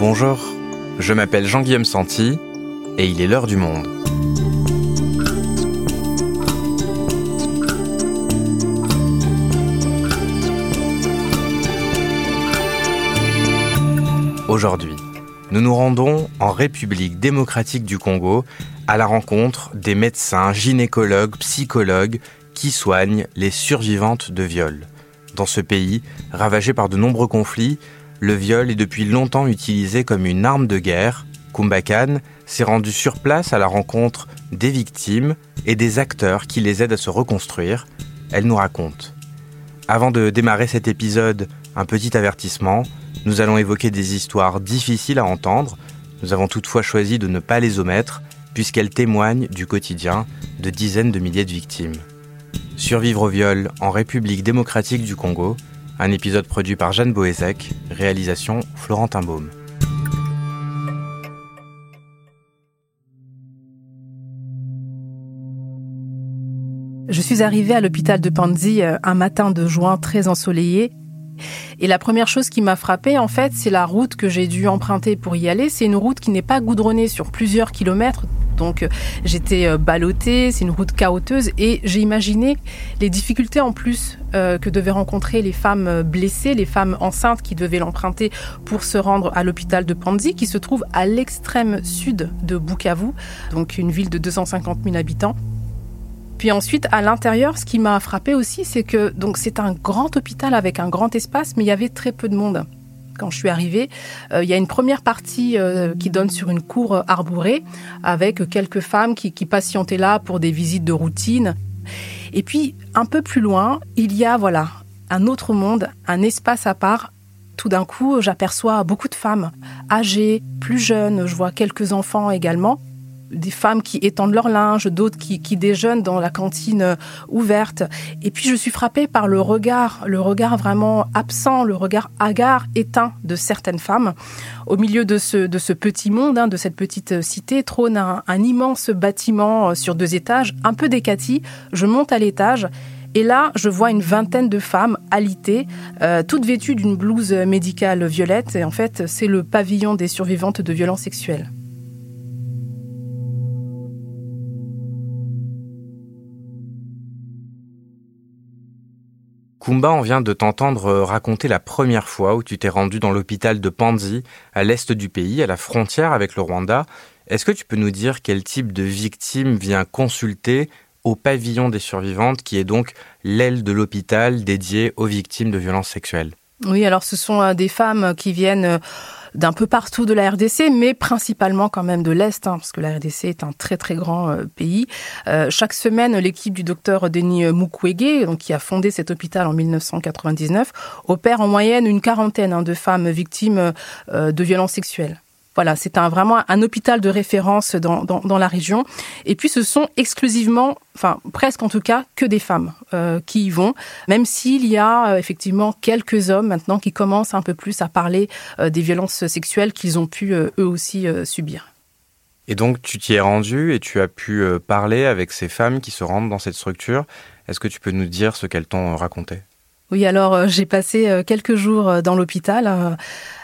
Bonjour, je m'appelle Jean-Guillaume Santi et il est l'heure du monde. Aujourd'hui, nous nous rendons en République démocratique du Congo à la rencontre des médecins, gynécologues, psychologues qui soignent les survivantes de viols. Dans ce pays, ravagé par de nombreux conflits, le viol est depuis longtemps utilisé comme une arme de guerre. Kumbakan s'est rendu sur place à la rencontre des victimes et des acteurs qui les aident à se reconstruire. Elle nous raconte. Avant de démarrer cet épisode, un petit avertissement. Nous allons évoquer des histoires difficiles à entendre. Nous avons toutefois choisi de ne pas les omettre, puisqu'elles témoignent du quotidien de dizaines de milliers de victimes. Survivre au viol en République démocratique du Congo, un épisode produit par Jeanne Boézek, réalisation Florentin Baume. Je suis arrivée à l'hôpital de Panzi euh, un matin de juin très ensoleillé et la première chose qui m'a frappée, en fait, c'est la route que j'ai dû emprunter pour y aller. C'est une route qui n'est pas goudronnée sur plusieurs kilomètres. Donc euh, j'étais euh, ballottée, c'est une route chaoteuse et j'ai imaginé les difficultés en plus euh, que devaient rencontrer les femmes blessées, les femmes enceintes qui devaient l'emprunter pour se rendre à l'hôpital de Panzi qui se trouve à l'extrême sud de Bukavu, donc une ville de 250 000 habitants. Puis ensuite, à l'intérieur, ce qui m'a frappé aussi, c'est que donc c'est un grand hôpital avec un grand espace, mais il y avait très peu de monde. Quand je suis arrivée, euh, il y a une première partie euh, qui donne sur une cour arborée avec quelques femmes qui, qui patientaient là pour des visites de routine. Et puis, un peu plus loin, il y a voilà un autre monde, un espace à part tout d'un coup, j'aperçois beaucoup de femmes âgées, plus jeunes, je vois quelques enfants également des femmes qui étendent leur linge, d'autres qui, déjeunent dans la cantine euh, ouverte. Et puis je suis frappée par le regard, le regard vraiment absent, le regard hagard, éteint de certaines femmes. Au milieu de ce, de ce petit monde, hein, de cette petite cité, trône un, immense bâtiment euh, sur deux étages, un peu décati. Je monte à l'étage. Et là, je vois une vingtaine de femmes alitées, euh, toutes vêtues d'une blouse médicale violette. Et en fait, c'est le pavillon des survivantes de violences sexuelles. Kumba, on vient de t'entendre euh, raconter la première fois où tu t'es rendu dans l'hôpital de Panzi, à l'est du pays, à la frontière avec le Rwanda. Est-ce que tu peux nous dire quel type de victime vient consulter au pavillon des survivantes, qui est donc l'aile de l'hôpital dédiée aux victimes de violences sexuelles? Oui, alors ce sont euh, des femmes qui viennent euh, d'un peu partout de la RDC, mais principalement quand même de l'Est, hein, parce que la RDC est un très très grand euh, pays. Euh, chaque semaine, l'équipe du docteur Denis Mukwege, donc, qui a fondé cet hôpital en 1999, opère en moyenne une quarantaine hein, de femmes victimes euh, de violences sexuelles. Voilà, c'est un, vraiment un hôpital de référence dans, dans, la région. Et puis, ce sont exclusivement, enfin presque en tout cas, que des femmes euh, qui y vont, même s'il y a euh, effectivement quelques hommes maintenant qui commencent un peu plus à parler euh, des violences sexuelles qu'ils ont pu eux aussi subir. Et donc, tu t'y es rendu et tu as pu parler avec ces femmes qui se rendent dans cette structure. Est-ce que tu peux nous dire ce qu'elles t'ont raconté? Oui, alors j'ai passé quelques jours dans l'hôpital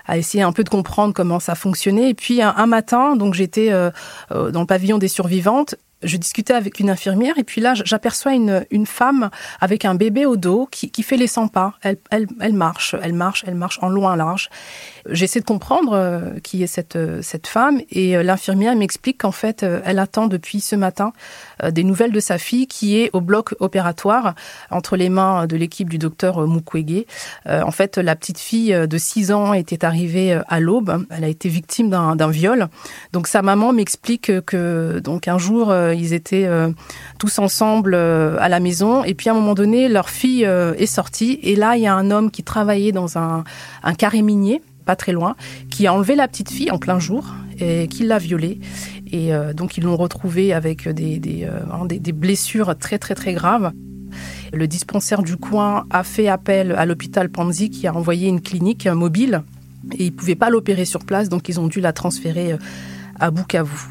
à essayer un peu de comprendre comment ça fonctionnait. Et puis un, matin, donc j'étais euh, euh, dans le pavillon des survivantes je discutais avec une infirmière et puis là, j'aperçois une, une femme avec un bébé au dos qui, qui fait les 100 pas. Elle, elle, elle marche, elle marche, elle marche en loin large. J'essaie de comprendre euh, qui est cette, euh, cette femme et euh, l'infirmière m'explique qu'en fait, elle attend depuis ce matin des nouvelles de sa fille qui est au bloc opératoire entre les mains de l'équipe du docteur Mukwege. En fait, la petite fille de 6 ans était arrivée à l'aube. Elle a été victime d'un viol. Donc sa maman m'explique que donc un jour, ils étaient tous ensemble à la maison et puis à un moment donné, leur fille est sortie et là, il y a un homme qui travaillait dans un, un carré minier pas très loin, qui a enlevé la petite fille en plein jour et qui l'a violée. Et euh, donc ils l'ont retrouvée avec des, euh, des, des, blessures très très très graves. Le dispensaire du coin a fait appel à l'hôpital Panzi qui a envoyé une clinique mobile et ils ne pouvaient pas l'opérer sur place, donc ils ont dû la transférer euh, à Bukavu.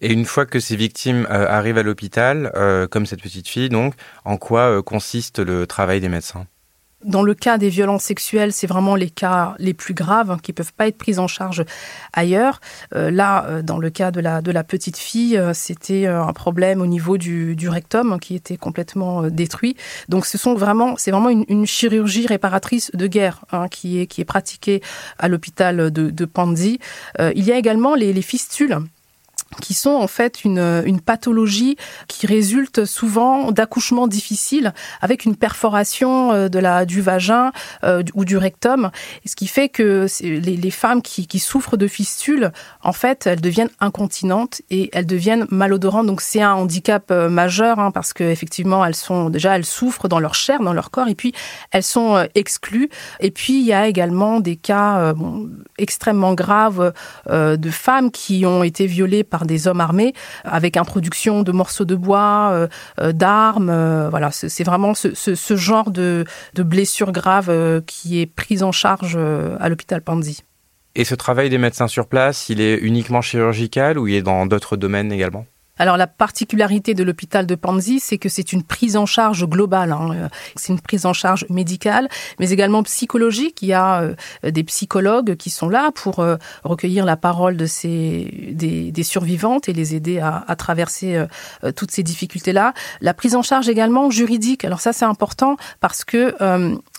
Et une fois que ces victimes arrivent à l'hôpital, comme cette petite fille, donc, en quoi consiste le travail des médecins? Dans le cas des violences sexuelles, c'est vraiment les cas les plus graves hein, qui peuvent pas être pris en charge ailleurs. Euh, là, euh, dans le cas de la, petite fille, euh, c'était un problème au niveau du, rectum qui était complètement détruit. Donc, ce sont vraiment, c'est vraiment une, chirurgie réparatrice de guerre hein, qui, est, pratiquée à l'hôpital de, de Panzi. il y a également les fistules qui sont en fait une, une pathologie qui résulte souvent d'accouchements difficiles avec une perforation euh, de la du vagin euh, ou du rectum, ce qui fait que les, les femmes qui, qui, souffrent de fistules, en fait, elles deviennent incontinentes et elles deviennent malodorantes. Donc c'est un handicap euh, majeur hein, parce que effectivement elles sont déjà elles souffrent dans leur chair, dans leur corps et puis elles sont exclues. Et puis il y a également des cas extrêmement graves de femmes qui ont été violées par des hommes armés avec introduction de morceaux de bois, euh, euh, d'armes. Euh, voilà, c'est vraiment ce, genre de, de blessure grave qui est prise en charge à l'hôpital Panzi. Et ce travail des médecins sur place, il est uniquement chirurgical ou il est dans d'autres domaines également? Alors la particularité de l'hôpital de Panzi, c'est que c'est une prise en charge globale. Hein. C'est une prise en charge médicale, mais également psychologique. Il y a euh, des psychologues qui sont là pour euh, recueillir la parole de ces des, des survivantes et les aider à, à traverser euh, toutes ces difficultés-là. La prise en charge également juridique. Alors ça c'est important parce que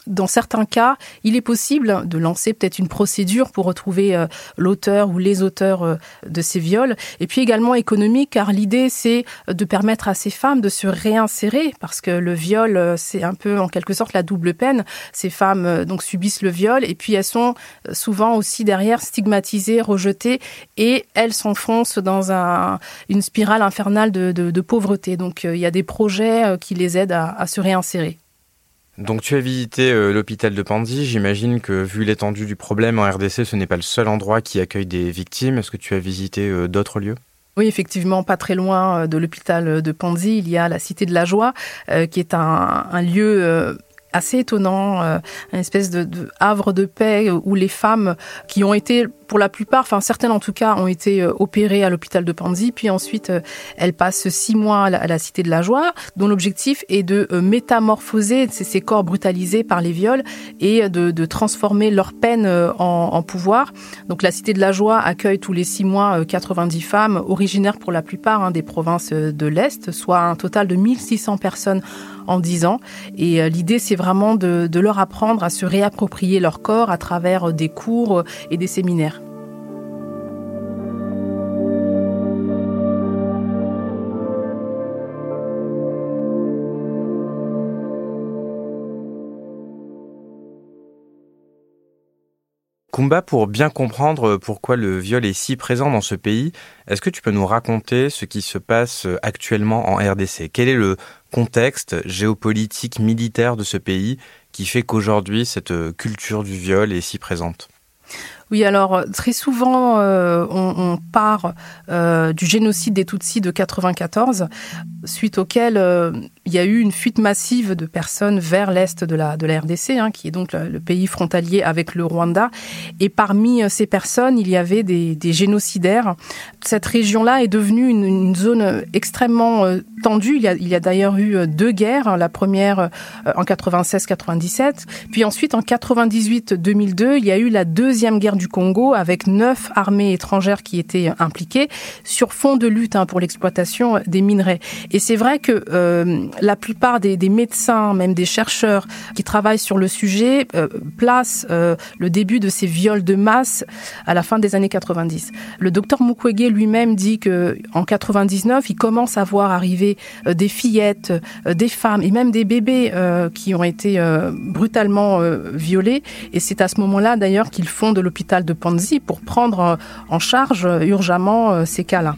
dans certains cas, il est possible de lancer peut-être une procédure pour retrouver euh, l'auteur ou les auteurs euh, de ces viols. Et puis également économique, car l'idée, c'est de permettre à ces femmes de se réinsérer, parce que le viol, euh, c'est un peu en quelque sorte la double peine. Ces femmes donc subissent le viol, et puis elles sont souvent aussi derrière stigmatisées, rejetées, et elles s'enfoncent dans un, une spirale infernale de, pauvreté. Donc il y a des projets qui les aident à se réinsérer. Donc tu as visité euh, l'hôpital de Pandy. J'imagine que vu l'étendue du problème en RDC, ce n'est pas le seul endroit qui accueille des victimes. Est-ce que tu as visité euh, d'autres lieux? Oui, effectivement, pas très loin euh, de l'hôpital de Pandy, il y a la Cité de la Joie, qui est un, un lieu assez étonnant, euh, une espèce de, havre de paix où les femmes qui ont été, pour la plupart, enfin certaines en tout cas, ont été euh, opérées à l'hôpital de Panzi, puis ensuite euh, elles passent six mois à la, Cité de la Joie, dont l'objectif est de métamorphoser ces, corps brutalisés par les viols et de, transformer leur peine en, pouvoir. Donc la Cité de la Joie accueille tous les six mois 90 femmes originaires pour la plupart hein, des provinces de l'Est, soit un total de 1600 personnes en 10 ans. Et l'idée, c'est vraiment de, de leur apprendre à se réapproprier leur corps à travers des cours et des séminaires. Kumba, pour bien comprendre pourquoi le viol est si présent dans ce pays, est-ce que tu peux nous raconter ce qui se passe actuellement en RDC Quel est le contexte géopolitique militaire de ce pays qui fait qu'aujourd'hui cette culture du viol est si présente? Oui, alors très souvent, euh, on, part euh, du génocide des Tutsis de 94, suite auquel euh, il y a eu une fuite massive de personnes vers l'est de la, de la RDC, hein, qui est donc le, pays frontalier avec le Rwanda. Et parmi euh, ces personnes, il y avait des, génocidaires. Cette région-là est devenue une, zone extrêmement euh, tendue. Il y a, il y a d'ailleurs eu deux guerres. La première en 96-97, puis ensuite en 98-2002, il y a eu la deuxième guerre du Congo avec neuf armées étrangères qui étaient impliquées sur fond de lutte hein, pour l'exploitation des minerais. Et c'est vrai que euh, la plupart des, des, médecins, même des chercheurs qui travaillent sur le sujet, euh, placent euh, le début de ces viols de masse à la fin des années 90. Le docteur Mukwege lui-même dit que en 99, il commence à voir arriver euh, des fillettes, euh, des femmes et même des bébés euh, qui ont été brutalement violés. Et c'est à ce moment-là d'ailleurs qu'ils font de de Panzi pour prendre en charge urgemment euh, ces cas-là.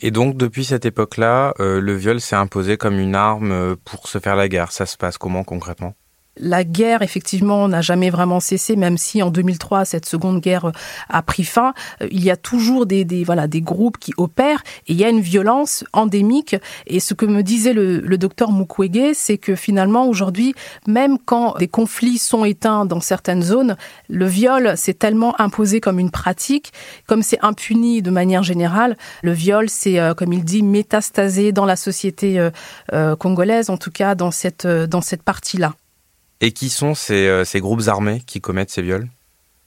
Et donc, depuis cette époque-là, euh, le viol s'est imposé comme une arme euh, pour se faire la guerre. Ça se passe comment concrètement? La guerre, effectivement, n'a jamais vraiment cessé, même si en 2003, cette seconde guerre a pris fin. Euh, il y a toujours des, voilà, des groupes qui opèrent et il y a une violence endémique. Et ce que me disait le, le docteur Mukwege, c'est que finalement, aujourd'hui, même quand des conflits sont éteints dans certaines zones, le viol s'est tellement imposé comme une pratique, comme c'est impuni de manière générale. Le viol, c'est, euh, comme il dit, métastasé dans la société euh, congolaise, en tout cas dans cette, dans cette partie-là. Et qui sont ces, euh, ces groupes armés qui commettent ces viols?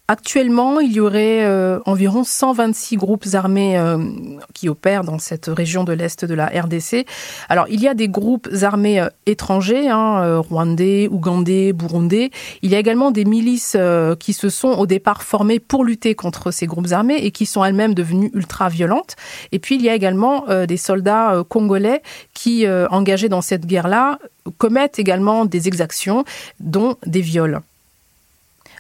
Actuellement, il y aurait euh, environ 126 groupes armés euh, qui opèrent dans cette région de l'Est de la RDC. Alors, il y a des groupes armés euh, étrangers, hein, rwandais, ougandais, burundais. Il y a également des milices qui se sont au départ formées pour lutter contre ces groupes armés et qui sont elles-mêmes devenues ultra-violentes. Et puis, il y a également des soldats congolais qui, engagés dans cette guerre-là, commettent également des exactions, dont des viols.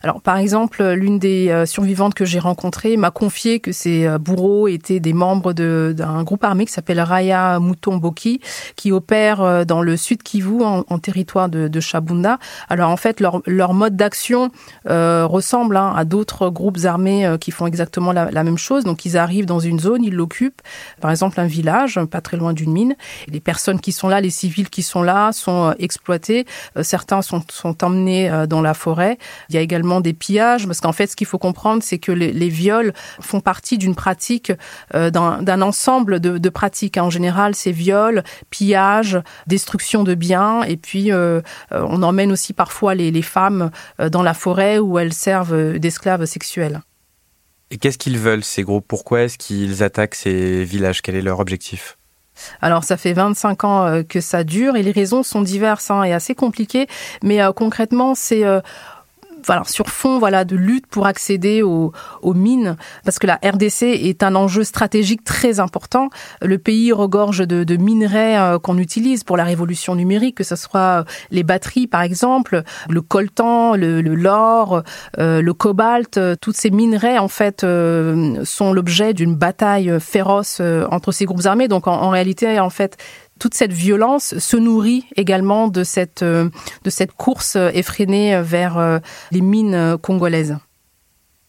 Alors, par exemple, l'une des euh, survivantes que j'ai rencontrées m'a confié que ses euh, bourreaux étaient des membres d'un groupe armé qui s'appelle Raya Mutomboki, qui opère euh, dans le sud Kivu, en, territoire de, de, Chabunda. Alors, en fait, leur, mode d'action ressemble hein, à d'autres groupes armés qui font exactement la, même chose. Donc, ils arrivent dans une zone, ils l'occupent, par exemple un village, pas très loin d'une mine. Les personnes qui sont là, les civils qui sont là, sont exploités. certains sont, sont emmenés dans la forêt. Il y a également des pillages, parce qu'en fait, ce qu'il faut comprendre, c'est que les, viols font partie d'une pratique, euh, d'un ensemble de, pratiques. En général, c'est viols, pillages, destruction de biens, et puis euh, euh, on emmène aussi parfois les, les femmes dans la forêt où elles servent d'esclaves sexuels. Et qu'est-ce qu'ils veulent, ces groupes? Pourquoi est-ce qu'ils attaquent ces villages? Quel est leur objectif? Alors ça fait 25 ans que ça dure et les raisons sont diverses hein, et assez compliquées, mais concrètement c'est voilà, sur fond voilà, de lutte pour accéder aux, mines, parce que la RDC est un enjeu stratégique très important. Le pays regorge de, minerais euh, qu'on utilise pour la révolution numérique, que ce soit les batteries par exemple, le coltan, le, l'or, euh, le cobalt, euh, toutes ces minerais en fait sont l'objet d'une bataille féroce entre ces groupes armés. Donc en réalité, en fait, toute cette violence se nourrit également de cette, euh, de cette course effrénée vers euh, les mines congolaises.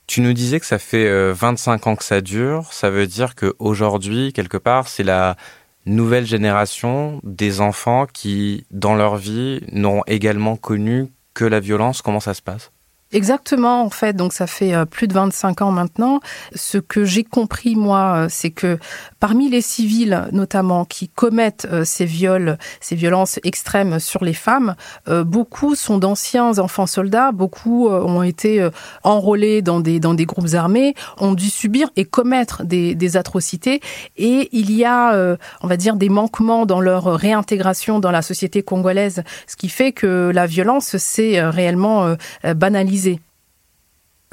Tu nous disais que ça fait 25 euh, ans que ça dure. Ça veut dire qu'aujourd'hui, quelque part, c'est la nouvelle génération des enfants qui, dans leur vie, n'ont également connu que la violence. Comment ça se passe? Exactement, en fait, donc ça fait euh, plus de 25 ans maintenant. Ce que j'ai compris, moi, euh, c'est que parmi les civils, notamment, qui commettent euh, ces viols, ces violences extrêmes sur les femmes, beaucoup sont d'anciens enfants soldats, beaucoup ont été enrôlés dans des, dans des groupes armés, ont dû subir et commettre des, des atrocités. Et il y a, on va dire, des manquements dans leur réintégration dans la société congolaise, ce qui fait que la violence s'est réellement banalisée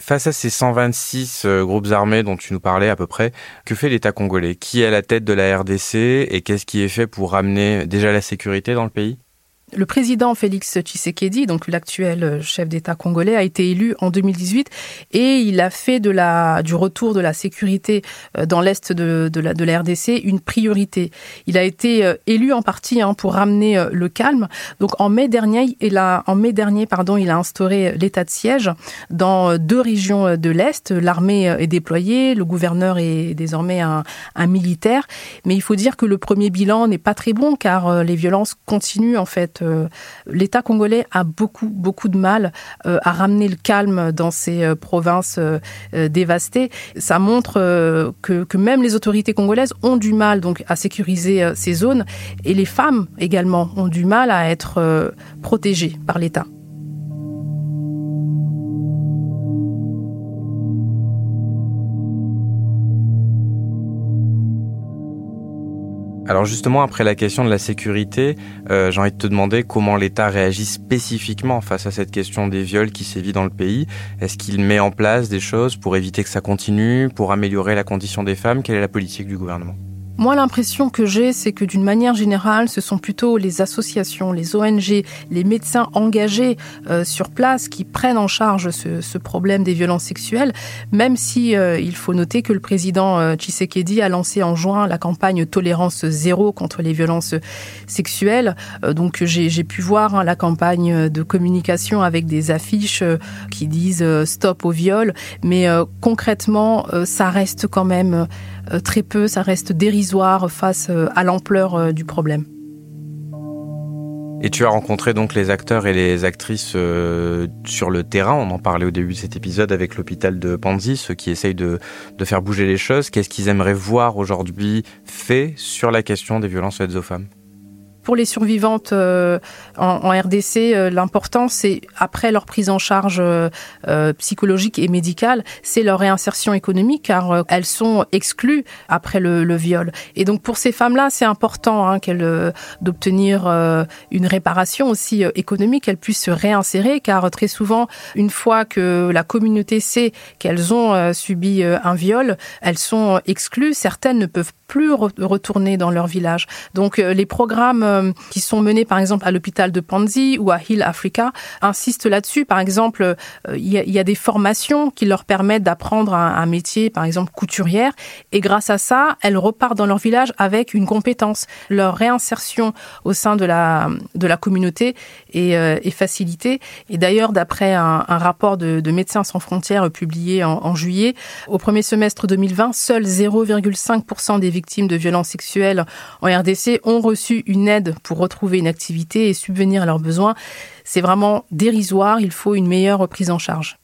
Face à ces 126 euh, groupes armés dont tu nous parlais à peu près, que fait l'État congolais? Qui est à la tête de la RDC et qu'est-ce qui est fait pour ramener déjà la sécurité dans le pays? Le président Félix Tshisekedi, donc l'actuel chef d'État congolais, a été élu en 2018 et il a fait de la, du retour de la sécurité euh, dans l'est de, la, de la RDC une priorité. Il a été euh, élu en partie hein, pour ramener euh, le calme. Donc en mai dernier, il a, en mai dernier, pardon, il a instauré l'état de siège dans deux régions de l'est. L'armée est déployée, le gouverneur est désormais un, un militaire, mais il faut dire que le premier bilan n'est pas très bon car les violences continuent en fait euh, l'État congolais a beaucoup, beaucoup de mal euh, à ramener le calme dans ces euh, provinces dévastées. Ça montre que, même les autorités congolaises ont du mal donc à sécuriser ces zones et les femmes également ont du mal à être protégées par l'État. Alors justement, après la question de la sécurité, euh, j'ai envie de te demander comment l'État réagit spécifiquement face à cette question des viols qui sévit dans le pays. Est-ce qu'il met en place des choses pour éviter que ça continue, pour améliorer la condition des femmes? Quelle est la politique du gouvernement? Moi, l'impression que j'ai, c'est que d'une manière générale, ce sont plutôt les associations, les ONG, les médecins engagés euh, sur place qui prennent en charge ce, problème des violences sexuelles, même si euh, il faut noter que le président euh, Tshisekedi a lancé en juin la campagne Tolérance zéro contre les violences sexuelles. donc, j'ai pu voir hein, la campagne de communication avec des affiches qui disent stop au viol, mais concrètement, ça reste quand même euh, très peu, ça reste dérisoire face euh, à l'ampleur euh, du problème. Et tu as rencontré donc les acteurs et les actrices sur le terrain. On en parlait au début de cet épisode avec l'hôpital de Panzi, ceux qui essayent de, de faire bouger les choses. Qu'est-ce qu'ils aimeraient voir aujourd'hui fait sur la question des violences faites aux femmes? Pour les survivantes euh, en, RDC, euh, l'important, c'est après leur prise en charge euh, psychologique et médicale, c'est leur réinsertion économique, car elles sont exclues après le, viol. Et donc pour ces femmes-là, c'est important hein, d'obtenir une réparation aussi économique, qu'elles puissent se réinsérer, car très souvent, une fois que la communauté sait qu'elles ont subi un viol, elles sont exclues. Certaines ne peuvent plus retourner dans leur village. Donc les programmes euh, qui sont menés par exemple à l'hôpital de Panzi ou à Hill Africa insistent là-dessus. Par exemple, euh, il y, a des formations qui leur permettent d'apprendre un, métier, par exemple couturière, et grâce à ça, elles repartent dans leur village avec une compétence. Leur réinsertion au sein de la, communauté est, euh, facilitée. Et d'ailleurs, d'après un, rapport de, Médecins sans frontières publié en, en juillet, au premier semestre 2020, seuls 0,5% des victimes de violences sexuelles en RDC ont reçu une aide pour retrouver une activité et subvenir à leurs besoins. C'est vraiment dérisoire, il faut une meilleure prise en charge.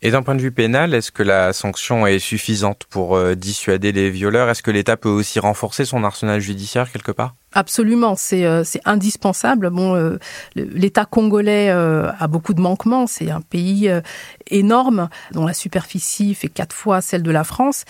Et d'un point de vue pénal, est-ce que la sanction est suffisante pour euh, dissuader les violeurs? Est-ce que l'État peut aussi renforcer son arsenal judiciaire quelque part? Absolument, c'est euh, indispensable. Bon, euh, l'État congolais euh, a beaucoup de manquements. C'est un pays énorme dont la superficie fait quatre fois celle de la France.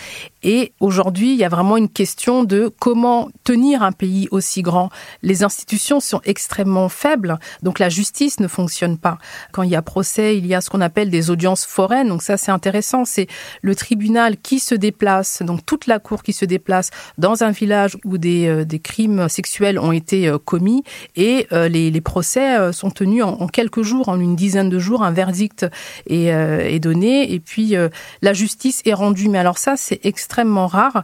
Et aujourd'hui, il y a vraiment une question de comment tenir un pays aussi grand. Les institutions sont extrêmement faibles, donc la justice ne fonctionne pas. Quand il y a procès, il y a ce qu'on appelle des audiences foraines. Donc ça, c'est intéressant. C'est le tribunal qui se déplace, donc toute la cour qui se déplace dans un village où des, des crimes sexuels ont été euh, commis et euh, les, procès euh, sont tenus en, quelques jours, en une dizaine de jours, un verdict est, donné et puis la justice est rendue. Mais alors ça, c'est extrêmement rare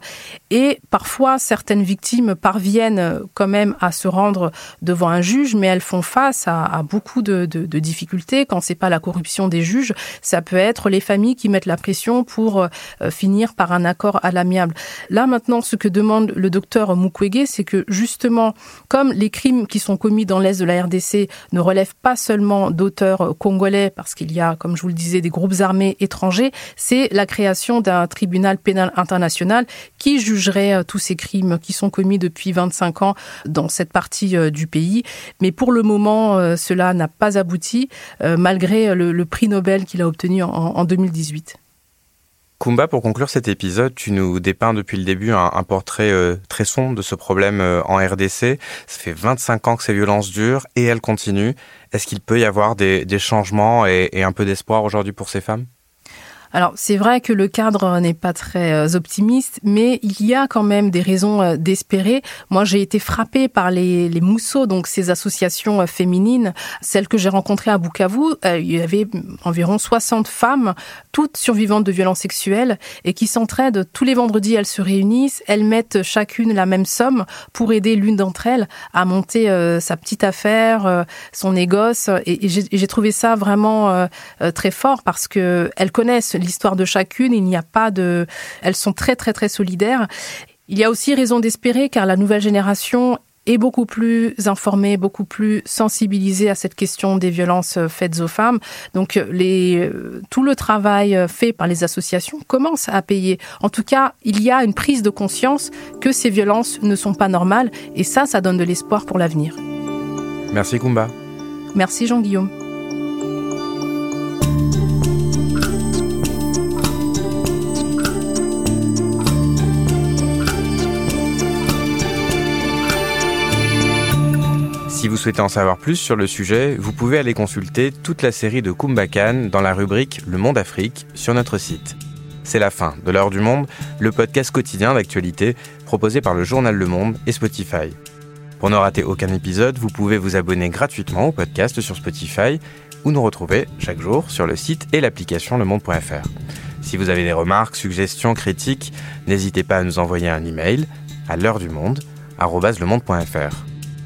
et parfois certaines victimes parviennent quand même à se rendre devant un juge, mais elles font face à, beaucoup de, de, difficultés. Quand c'est pas la corruption des juges, ça peut être les familles qui mettent la pression pour finir par un accord à l'amiable. Là maintenant, ce que demande le docteur Mukwege, c'est que justement comme les crimes qui sont commis dans l'Est de la RDC ne relèvent pas seulement d'auteurs congolais, parce qu'il y a, comme je vous le disais, des groupes armés étrangers, c'est la création d'un tribunal pénal international qui jugerait euh, tous ces crimes qui sont commis depuis 25 ans dans cette partie euh, du pays. Mais pour le moment, euh, cela n'a pas abouti, malgré le, prix Nobel qu'il a obtenu en 2018. Kumba, pour conclure cet épisode, tu nous dépeins depuis le début un, portrait euh, très sombre de ce problème euh, en RDC. Ça fait 25 ans que ces violences durent et elles continuent. Est-ce qu'il peut y avoir des, changements et un peu d'espoir aujourd'hui pour ces femmes? Alors c'est vrai que le cadre n'est pas très euh, optimiste, mais il y a quand même des raisons euh, d'espérer. Moi j'ai été frappée par les, les mousseaux, donc ces associations euh, féminines, celles que j'ai rencontrées à Bukavu. Il y avait environ 60 femmes, toutes survivantes de violences sexuelles, et qui s'entraident. Tous les vendredis, elles se réunissent, elles mettent chacune la même somme pour aider l'une d'entre elles à monter sa petite affaire, son négoce. Et, j'ai trouvé ça vraiment très fort parce que elles connaissent l'histoire de chacune. Il n'y a pas de, elles sont très très très solidaires. Il y a aussi raison d'espérer car la nouvelle génération est beaucoup plus informée, beaucoup plus sensibilisée à cette question des violences faites aux femmes. Donc les, tout le travail fait par les associations commence à payer. En tout cas, il y a une prise de conscience que ces violences ne sont pas normales et ça, ça donne de l'espoir pour l'avenir. Merci Kumba. Merci Jean-Guillaume. Vous souhaitez en savoir plus sur le sujet, vous pouvez aller consulter toute la série de Kumbakan dans la rubrique Le Monde Afrique sur notre site. c'est la fin de l'heure du monde, le podcast quotidien d'actualité proposé par le journal Le Monde et Spotify. Pour ne rater aucun épisode, vous pouvez vous abonner gratuitement au podcast sur Spotify ou nous retrouver chaque jour sur le site et l'application lemonde.fr. Si vous avez des remarques, suggestions, critiques, n'hésitez pas à nous envoyer un email à l'heure du monde @lemonde.fr.